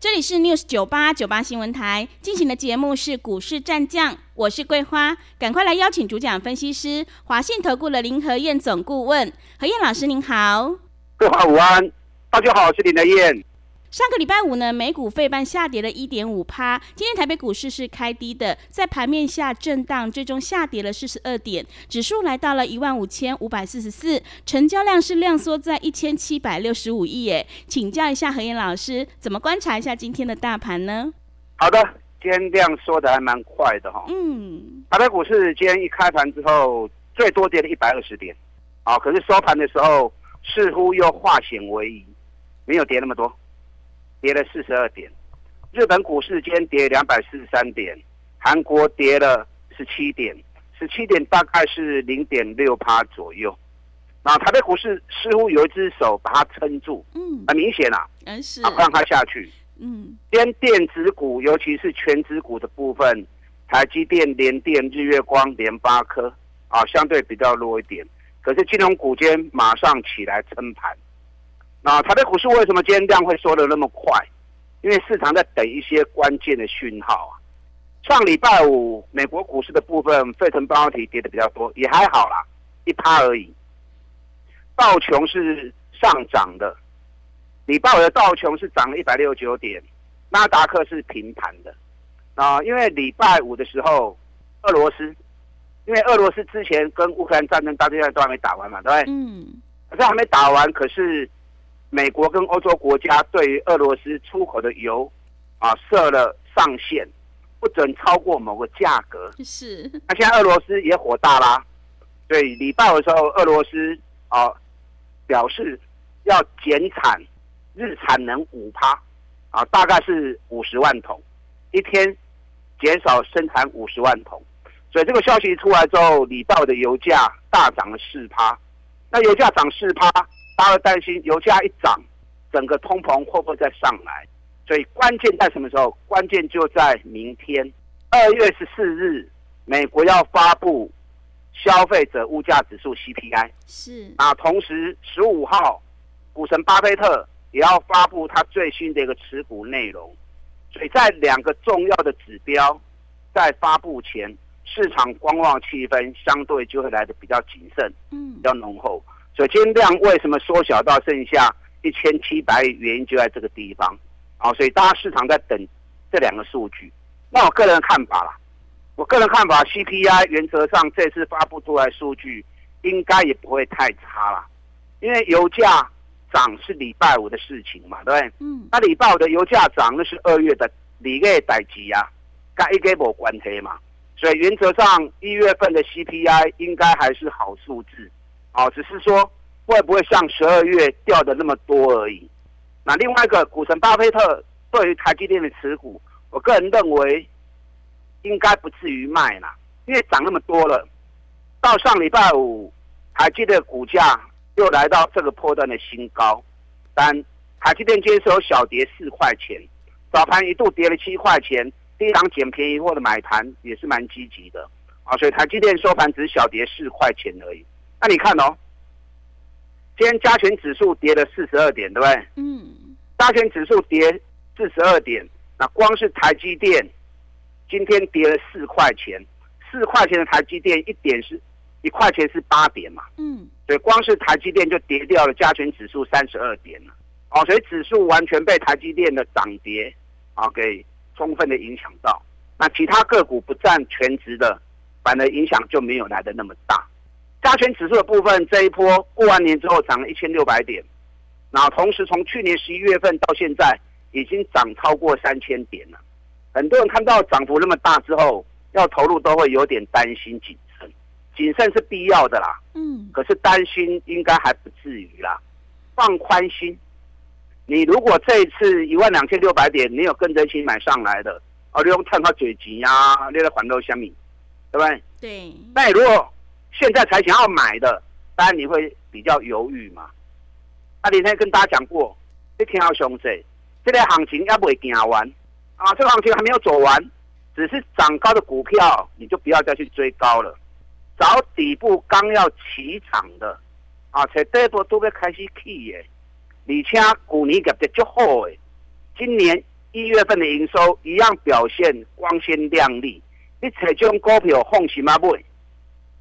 这里是 News 九八九八新闻台进行的节目是股市战将，我是桂花，赶快来邀请主讲分析师华信投顾的林和燕总顾问何燕老师，您好。桂花午安，大家好，我是林和燕。上个礼拜五呢，美股费半下跌了一点五趴。今天台北股市是开低的，在盘面下震荡，最终下跌了四十二点，指数来到了一万五千五百四十四，成交量是量缩在一千七百六十五亿。耶，请教一下何燕老师，怎么观察一下今天的大盘呢？好的，今天量缩的还蛮快的哈。嗯，台北股市今天一开盘之后，最多跌了一百二十点，啊，可是收盘的时候似乎又化险为夷，没有跌那么多。跌了四十二点，日本股市间跌两百四十三点，韩国跌了十七点，十七点大概是零点六趴左右。那台北股市似乎有一只手把它撑住，嗯，很明显啊，嗯是，不让它下去，嗯，连电子股，尤其是全指股的部分，台积电、联电、日月光、联发科啊，相对比较弱一点。可是金融股间马上起来撑盘。那台北股市为什么今天量会缩的那么快？因为市场在等一些关键的讯号啊。上礼拜五美国股市的部分，费城半导体跌的比较多，也还好啦，一趴而已。道琼是上涨的，礼拜五的道琼是涨了一百六十九点，纳达克是平盘的。啊，因为礼拜五的时候，俄罗斯，因为俄罗斯之前跟乌克兰战争到现在都还没打完嘛，对不对？嗯。可是还没打完，可是。美国跟欧洲国家对于俄罗斯出口的油，啊设了上限，不准超过某个价格。是。那现在俄罗斯也火大啦，所以礼拜的时候，俄罗斯啊表示要减产，日产能五趴，啊大概是五十万桶，一天减少生产五十万桶。所以这个消息出来之后，礼拜的油价大涨了四趴。那油价涨四趴。大家担心油价一涨，整个通膨会不会再上来？所以关键在什么时候？关键就在明天二月十四日，美国要发布消费者物价指数 CPI。是啊，同时十五号，股神巴菲特也要发布他最新的一个持股内容。所以在两个重要的指标在发布前，市场观望气氛相对就会来的比较谨慎，嗯，比较浓厚。所以今天量为什么缩小到剩下一千七百亿？原因就在这个地方。好，所以大家市场在等这两个数据。那我个人看法啦，我个人看法，CPI 原则上这次发布出来数据应该也不会太差啦，因为油价涨是礼拜五的事情嘛，对不对？嗯。那礼拜五的油价涨那是二月的里月代级啊，跟一个没关系嘛。所以原则上一月份的 CPI 应该还是好数字。哦，只是说会不会像十二月掉的那么多而已。那另外一个股神巴菲特对于台积电的持股，我个人认为应该不至于卖啦，因为涨那么多了。到上礼拜五，台积电股价又来到这个波段的新高，但台积电接手小跌四块钱，早盘一度跌了七块钱，低档捡便宜或者买盘也是蛮积极的啊，所以台积电收盘只小跌四块钱而已。那你看哦，今天加权指数跌了四十二点，对不对？嗯。加权指数跌四十二点，那光是台积电今天跌了四块钱，四块钱的台积电一点是一块钱是八点嘛？嗯。所以光是台积电就跌掉了加权指数三十二点了。哦，所以指数完全被台积电的涨跌啊给充分的影响到。那其他个股不占全值的，反而影响就没有来的那么大。加权指数的部分，这一波过完年之后涨了一千六百点，然后同时从去年十一月份到现在，已经涨超过三千点了。很多人看到涨幅那么大之后，要投入都会有点担心谨慎，谨慎是必要的啦。嗯，可是担心应该还不至于啦，放宽心。你如果这一次一万两千六百点，你有跟着一起买上来的，哦，你用看它嘴急呀，你来还到虾米？对不对？对，那你如果现在才想要买的，当然你会比较犹豫嘛。啊，林天跟大家讲过，你听好兄弟，这个行情要不会行完啊，这个行情还没有走完，只是涨高的股票，你就不要再去追高了，找底部刚要起涨的啊，才底部都要开始起耶。而且去年业绩足好诶，今年一月份的营收一样表现光鲜亮丽。你找这种股票放心啊买，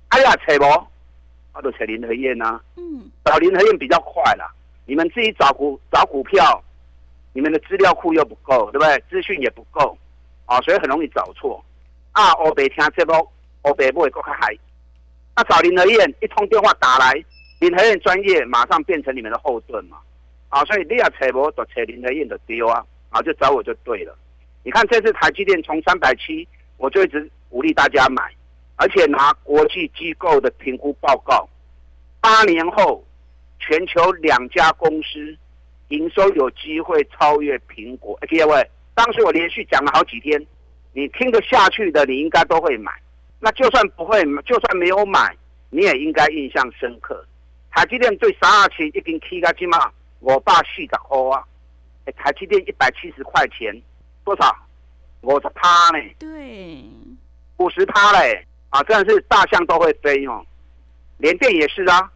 哎呀找无，我就找林和燕呐。嗯，找林和燕比较快啦。你们自己找股找股票，你们的资料库又不够，对不对？资讯也不够，啊，所以很容易找错。啊，我白听这波，我白不会够嗨。那找林和燕一通电话打来，林和燕专业马上变成你们的后盾嘛。啊，所以你要找无就找林和燕的丢啊，啊，就找我就对了。你看这次台积电从三百七。我就一直鼓励大家买，而且拿国际机构的评估报告，八年后全球两家公司营收有机会超越苹果。各位，当时我连续讲了好几天，你听得下去的，你应该都会买。那就算不会，就算没有买，你也应该印象深刻。台积电对三二七已经起个起码我爸四十块啊，台积电一百七十块钱，多少？五十趴呢？对，五十趴嘞！啊，真的是大象都会飞哦。联电也是啊，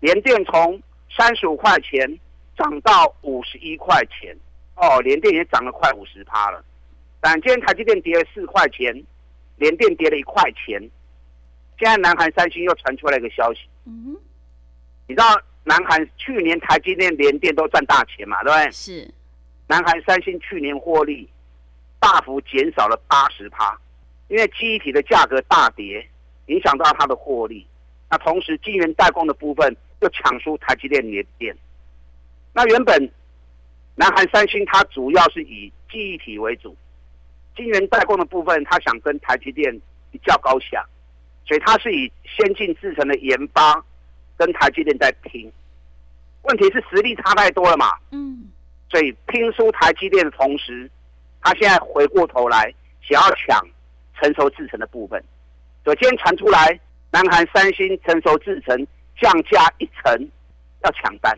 联电从三十五块钱涨到五十一块钱，哦，联电也涨了快五十趴了。但今天台积电跌了四块钱，联电跌了一块钱。现在南韩三星又传出来一个消息，嗯，你知道南韩去年台积电、联电都赚大钱嘛？对不对？是。南韩三星去年获利。大幅减少了八十趴，因为记忆体的价格大跌，影响到它的获利。那同时，晶圆代工的部分又抢输台积电、联电。那原本南韩三星它主要是以记忆体为主，晶圆代工的部分它想跟台积电比较高下，所以它是以先进制程的研发跟台积电在拼。问题是实力差太多了嘛？嗯，所以拼输台积电的同时。他现在回过头来想要抢成熟制成的部分，所以今天传出来，南韩三星成熟制成降价一层要抢单，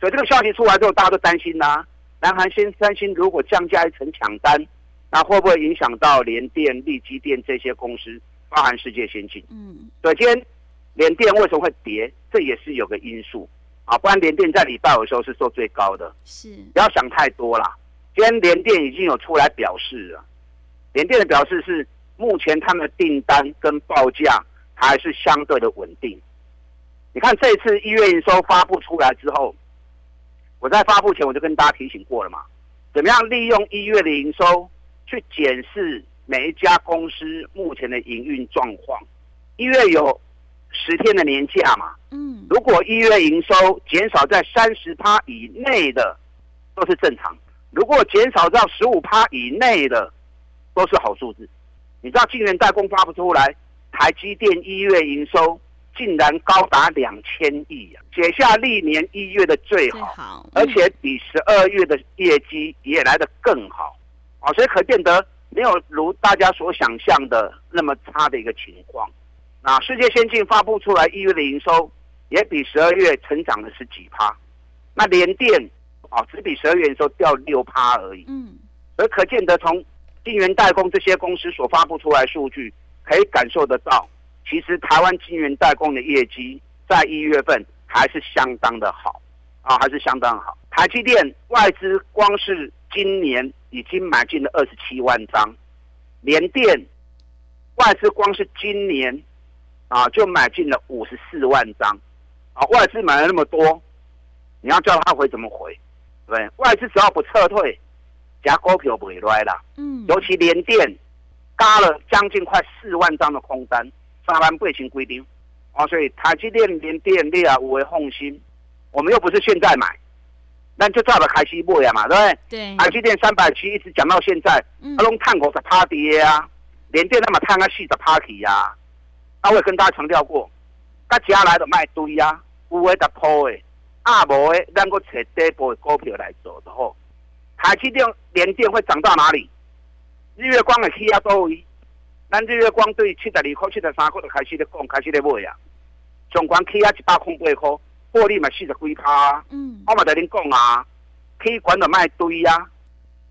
所以这个消息出来之后，大家都担心呐。南韩新三星如果降价一层抢单，那会不会影响到联电、力基电这些公司，包含世界先进？嗯，所以今天联电为什么会跌？这也是有个因素啊，不然联电在礼拜五的时候是做最高的，是不要想太多啦。今天联电已经有出来表示了，联电的表示是目前他们的订单跟报价还是相对的稳定。你看这次一月营收发布出来之后，我在发布前我就跟大家提醒过了嘛，怎么样利用一月的营收去检视每一家公司目前的营运状况。一月有十天的年假嘛，嗯，如果一月营收减少在三十趴以内的，都是正常。如果减少到十五趴以内的，都是好数字。你知道晶圆代工发不出来，台积电一月营收竟然高达两千亿啊，写下历年一月的最好，而且比十二月的业绩也来得更好啊，所以可见得没有如大家所想象的那么差的一个情况。那世界先进发布出来一月的营收也比十二月成长了十几趴，那联电。啊，只比十二月的时候掉六趴而已。嗯，而可见得从晶圆代工这些公司所发布出来数据，可以感受得到，其实台湾晶圆代工的业绩在一月份还是相当的好，啊，还是相当好。台积电外资光是今年已经买进了二十七万张，联电外资光是今年啊就买进了五十四万张，啊，外资买了那么多，你要叫他回怎么回？对，外资只要不撤退，加股票不会来啦。嗯，尤其联电，加了将近快四万张的空单，三万八千规定。哦，所以台积电、联电、列啊，五为放心。我们又不是现在买，那就照着开始买呀嘛，对不对？对。台积电三百七一直讲到现在，他拢探五十趴跌啊，联电那么探个四十趴起呀。那我也跟大家强调过，大家来的卖堆呀，有诶得抛诶。啊，无诶，咱个找底部的股票来做的吼。台积电联电会涨到哪里？日月光的起亚多位，咱日月光对七十二块、七十三块就开始在讲，开始咧买啊。总管起啊一百空八块，获利嘛四十几趴。嗯，我嘛在恁讲啊，起管就卖堆啊，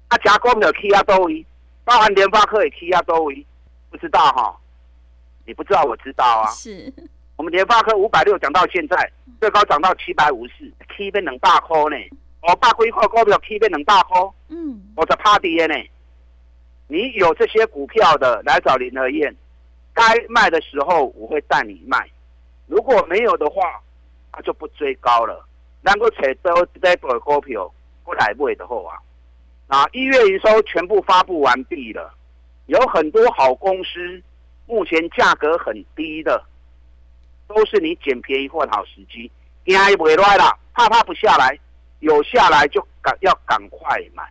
啊加工的起啊多位，包含联发科也起啊多位，不知道哈？你不知道，我知道啊。是，我们联发科五百六涨到现在，最高涨到七百五十，起变两百块呢。我百几块股票起变两百块，嗯，我在趴跌呢。你有这些股票的来找林和燕，该卖的时候我会带你卖，如果没有的话，那就不追高了。能够找到这波股票，不来买的后啊。啊，一月营收全部发布完毕了，有很多好公司，目前价格很低的，都是你捡便宜货的好时机。惊也不会来了，怕怕不下来，有下来就赶要赶快买。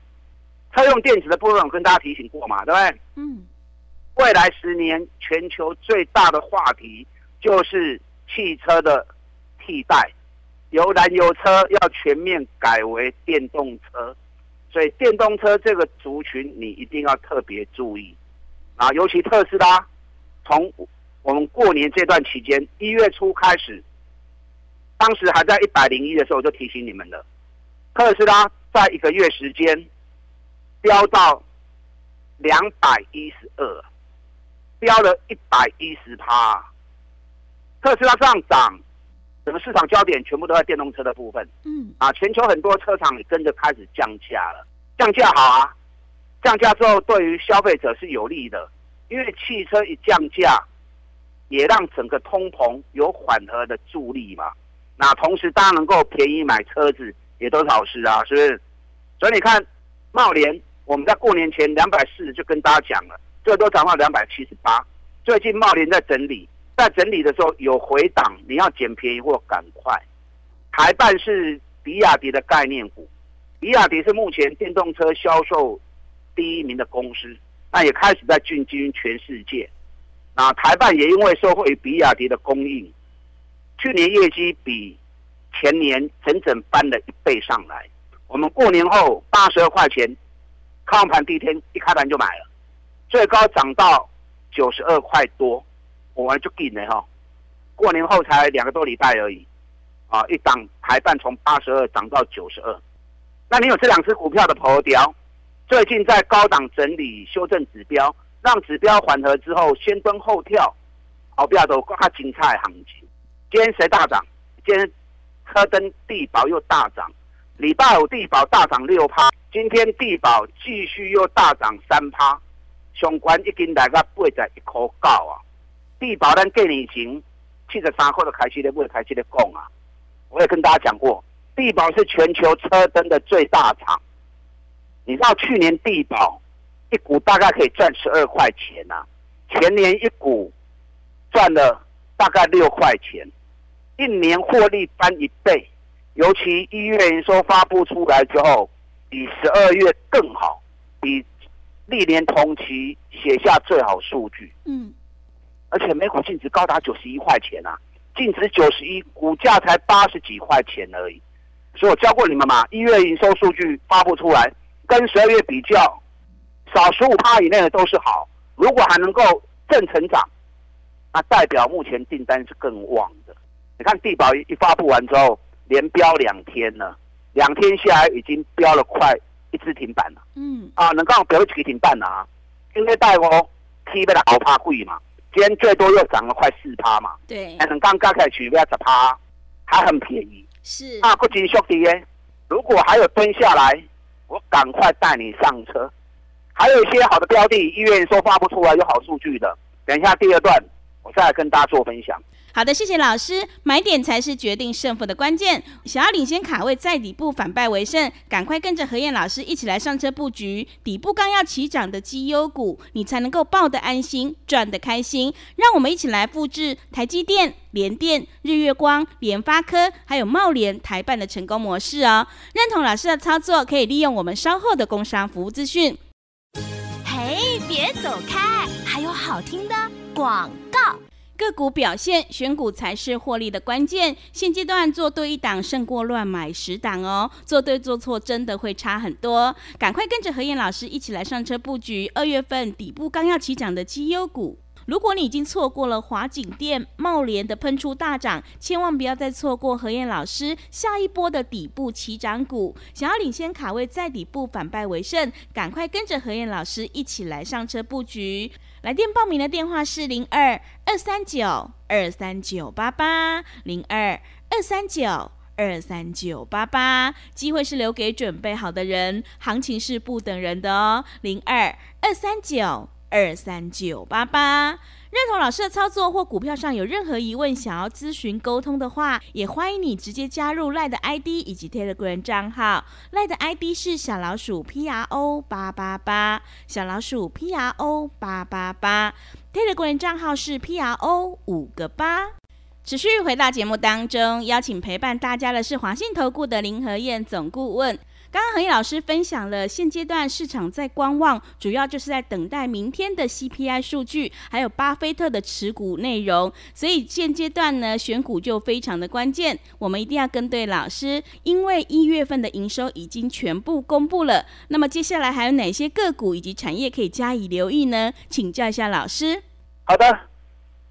车用电子的部分，我跟大家提醒过嘛，对不对？嗯，未来十年全球最大的话题就是汽车的替代，由燃油车要全面改为电动车，所以电动车这个族群你一定要特别注意啊，尤其特斯拉，从我们过年这段期间一月初开始，当时还在一百零一的时候，我就提醒你们了，特斯拉在一个月时间。飙到两百一十二，飙了一百一十趴。特斯拉上涨，整个市场焦点全部都在电动车的部分。嗯，啊，全球很多车厂也跟着开始降价了。降价好啊，降价之后对于消费者是有利的，因为汽车一降价，也让整个通膨有缓和的助力嘛。那同时大家能够便宜买车子，也都是好事啊，是不是？所以你看，茂联。我们在过年前两百四就跟大家讲了，最多涨到两百七十八。最近茂联在整理，在整理的时候有回档，你要捡便宜或赶快。台办是比亚迪的概念股，比亚迪是目前电动车销售第一名的公司，那也开始在进军全世界。那台办也因为受惠于比亚迪的供应，去年业绩比前年整整翻了一倍上来。我们过年后八十二块钱。开盘第一天一开盘就买了，最高涨到九十二块多，我们就进了哈。过年后才两个多礼拜而已，啊，一档台半从八十二涨到九十二。那你有这两只股票的头条，最近在高档整理修正指标，让指标缓和之后先蹲后跳，好不要都更加精彩行情。今天谁大涨？今天车灯地保又大涨，礼拜五地保大涨六趴。今天地保继续又大涨三趴，相关已经来到八十一块九啊！地保咱过年前七十三块就开始咧买，开始咧讲啊！我也跟大家讲过，地保是全球车灯的最大厂。你知道去年地保一股大概可以赚十二块钱呐，全年一股赚了大概六块钱，一年获利翻一倍。尤其一月营收发布出来之后。比十二月更好，比历年同期写下最好数据。嗯，而且每股净值高达九十一块钱啊，净值九十一，股价才八十几块钱而已。所以我教过你们嘛，一月营收数据发布出来，跟十二月比较，少十五趴以内的都是好。如果还能够正成长，那代表目前订单是更旺的。你看地保一发布完之后，连标两天了。两天下来已经飙了快一只停板了。嗯啊，能够飙一只停板了啊！因为带我 K 被它熬趴贵嘛，今天最多又涨了快四趴嘛。对，还能刚刚开始不要十趴，还很便宜。是啊，不仅兄弟耶，如果还有蹲下来，我赶快带你上车。还有一些好的标的，医院说发不出来有好数据的，等一下第二段我再来跟大家做分享。好的，谢谢老师。买点才是决定胜负的关键。想要领先卡位，在底部反败为胜，赶快跟着何燕老师一起来上车布局底部刚要起涨的绩优股，你才能够抱得安心，赚得开心。让我们一起来复制台积电、联电、日月光、联发科，还有茂联、台办的成功模式哦。认同老师的操作，可以利用我们稍后的工商服务资讯。嘿，别走开，还有好听的广告。个股表现，选股才是获利的关键。现阶段做对一档胜过乱买十档哦，做对做错真的会差很多。赶快跟着何燕老师一起来上车布局二月份底部刚要起涨的绩优股。如果你已经错过了华景店、茂联的喷出大涨，千万不要再错过何燕老师下一波的底部起涨股。想要领先卡位，在底部反败为胜，赶快跟着何燕老师一起来上车布局。来电报名的电话是零二二三九二三九八八零二二三九二三九八八，机会是留给准备好的人，行情是不等人的哦。零二二三九。二三九八八，认同老师的操作或股票上有任何疑问，想要咨询沟通的话，也欢迎你直接加入赖的 ID 以及 Telegram 账号。赖的 ID 是小老鼠 P R O 八八八，小老鼠 P R O 八八八，Telegram 账号是 P R O 五个八。持续回到节目当中，邀请陪伴大家的是华信投顾的林和燕总顾问。刚刚恒毅老师分享了现阶段市场在观望，主要就是在等待明天的 CPI 数据，还有巴菲特的持股内容。所以现阶段呢，选股就非常的关键，我们一定要跟对老师，因为一月份的营收已经全部公布了。那么接下来还有哪些个股以及产业可以加以留意呢？请教一下老师。好的，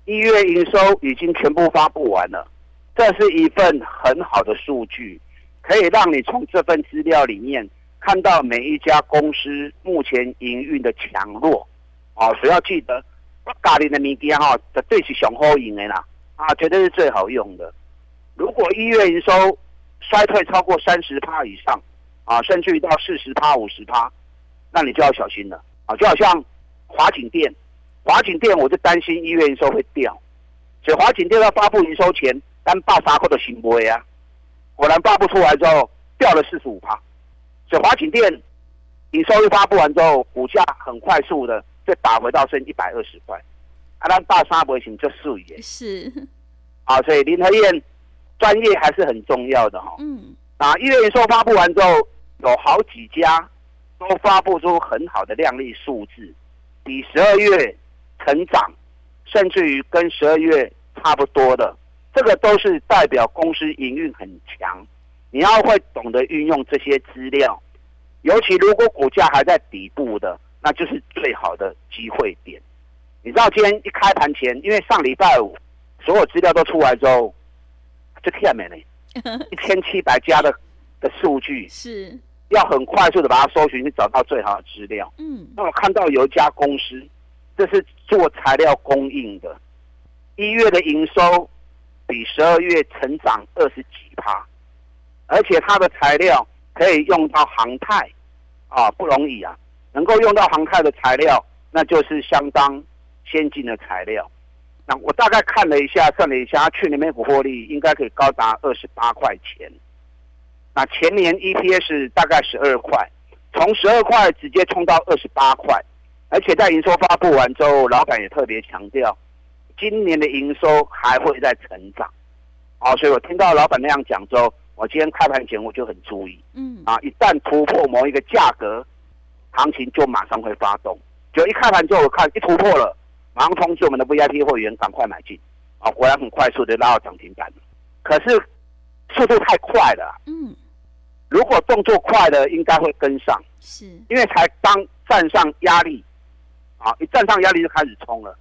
一月营收已经全部发布完了，这是一份很好的数据。可以让你从这份资料里面看到每一家公司目前营运的强弱，哦，所以要记得，咖喱的米店哈，绝对是雄厚营的啦，啊，绝对是最好用的。如果一月营收衰退超过三十趴以上，啊，甚至于到四十趴、五十趴，那你就要小心了，啊，就好像华景店，华景店我就担心一月营收会掉，所以华景店要发布营收前，单爆发或者行为啊。果然发布出来之后掉了四十五趴，所以华景店营收一发布完之后，股价很快速的就打回到剩一百二十块。啊，那大沙不行就素颜是啊，所以林和燕专业还是很重要的哈。嗯，啊，一月营收发布完之后，有好几家都发布出很好的量丽数字，比十二月成长，甚至于跟十二月差不多的。这个都是代表公司营运很强，你要会懂得运用这些资料，尤其如果股价还在底部的，那就是最好的机会点。你知道今天一开盘前，因为上礼拜五所有资料都出来之后，就看没呢，一千七百家的的数据是要很快速的把它搜寻，去找到最好的资料。嗯，那我看到有一家公司，这是做材料供应的，一月的营收。比十二月成长二十几趴，而且它的材料可以用到航太，啊，不容易啊！能够用到航太的材料，那就是相当先进的材料。那我大概看了一下，算了一下，去年每股获利应该可以高达二十八块钱。那前年 EPS 大概十二块，从十二块直接冲到二十八块，而且在营收发布完之后，老板也特别强调。今年的营收还会在成长，啊，所以我听到老板那样讲之后，我今天开盘前我就很注意，嗯，啊，一旦突破某一个价格，行情就马上会发动，就一开盘之后我看一突破了，马上通知我们的 VIP 会员赶快买进，啊，果然很快速的拉到涨停板，可是速度太快了，嗯，如果动作快的应该会跟上，是，因为才刚站上压力，啊，一站上压力就开始冲了。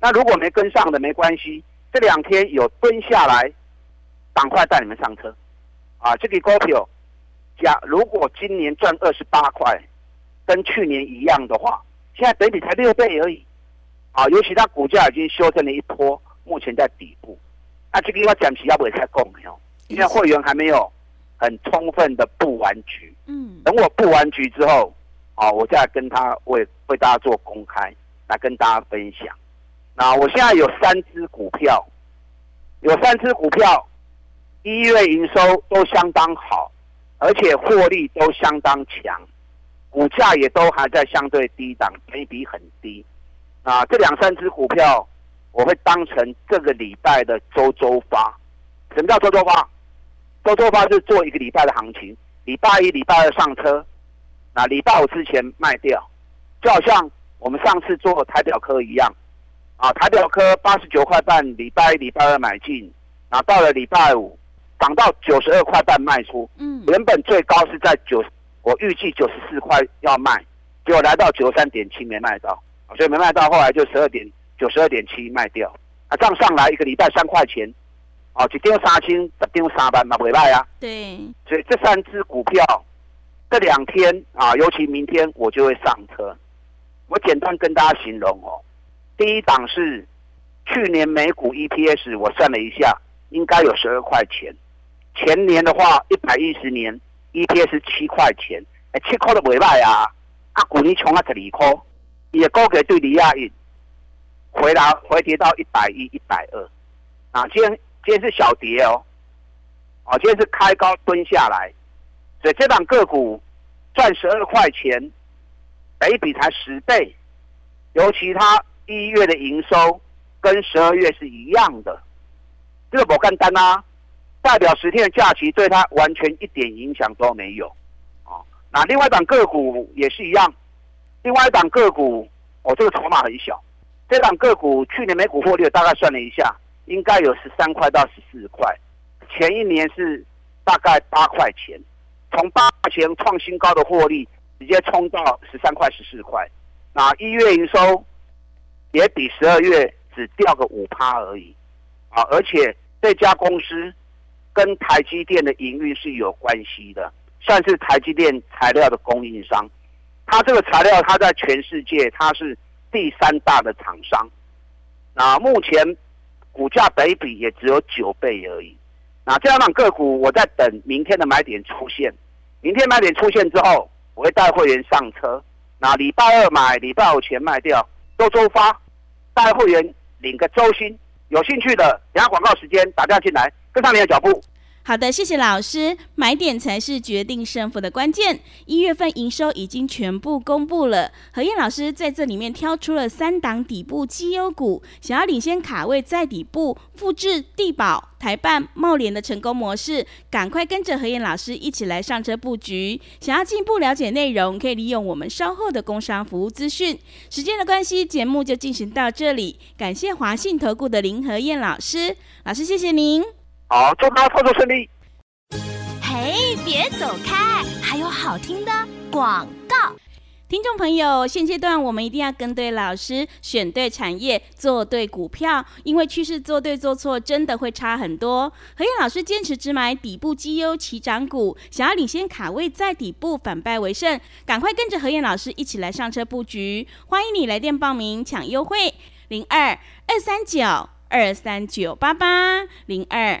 那如果没跟上的没关系，这两天有蹲下来，赶快带你们上车，啊，这个股票，假如果今年赚二十八块，跟去年一样的话，现在等比才六倍而已，啊，尤其它股价已经修正了一波，目前在底部，那这个要讲起要不也太够没有？因为会员还没有很充分的布完局，嗯，等我布完局之后，啊，我再跟他为为大家做公开，来跟大家分享。啊，我现在有三只股票，有三只股票，一月营收都相当好，而且获利都相当强，股价也都还在相对低档，每比很低。啊，这两三只股票，我会当成这个礼拜的周周发。什么叫周周发？周周发是做一个礼拜的行情，礼拜一、礼拜二上车，那礼拜五之前卖掉，就好像我们上次做台表科一样。啊，台表科八十九块半，礼拜一、礼拜二买进，然后到了礼拜五涨到九十二块半卖出。嗯，原本最高是在九，我预计九十四块要卖，结果来到九十三点七没卖到，所以没卖到，后来就十二点九十二点七卖掉。啊，这样上来一个礼拜三块钱，哦，一丢三千，十丢三万嘛，不卖啊。对，所以这三只股票这两天啊，尤其明天我就会上车。我简单跟大家形容哦，第一档是去年美股 EPS，我算了一下，应该有十二块钱。前年的话，一百一十年 EPS 七块钱，哎，七块都未卖啊！啊，股年穷啊十二块，也高给对离亚运回来回跌到一百一、一百二。啊，今天今天是小跌哦，哦，今天是开高蹲下来，所以这档个股赚十二块钱，每一笔才十倍，尤其它一月的营收跟十二月是一样的，这个不简单啊！代表十天的假期对它完全一点影响都没有，啊，那另外一档个股也是一样，另外一档个股，哦，这个筹码很小，这档个股去年每股获利大概算了一下，应该有十三块到十四块，前一年是大概八块钱，从八块钱创新高的获利，直接冲到十三块十四块，那一月营收也比十二月只掉个五趴而已，啊，而且这家公司。跟台积电的营运是有关系的，算是台积电材料的供应商。它这个材料，它在全世界它是第三大的厂商。那目前股价北比也只有九倍而已。那这样的个股，我在等明天的买点出现。明天买点出现之后，我会带会员上车。那礼拜二买，礼拜五前卖掉，周周发，带会员领个周薪。有兴趣的，等下广告时间打电话进来。跟上你的脚步。好的，谢谢老师。买点才是决定胜负的关键。一月份营收已经全部公布了，何燕老师在这里面挑出了三档底部绩优股，想要领先卡位在底部，复制地保、台办、茂联的成功模式，赶快跟着何燕老师一起来上车布局。想要进一步了解内容，可以利用我们稍后的工商服务资讯。时间的关系，节目就进行到这里。感谢华信投顾的林何燕老师，老师谢谢您。好，祝大家操作顺利。嘿，别走开，还有好听的广告。听众朋友，现阶段我们一定要跟对老师，选对产业，做对股票，因为趋势做对做错真的会差很多。何燕老师坚持只买底部绩优起涨股，想要领先卡位在底部，反败为胜，赶快跟着何燕老师一起来上车布局。欢迎你来电报名抢优惠，零二二三九二三九八八零二。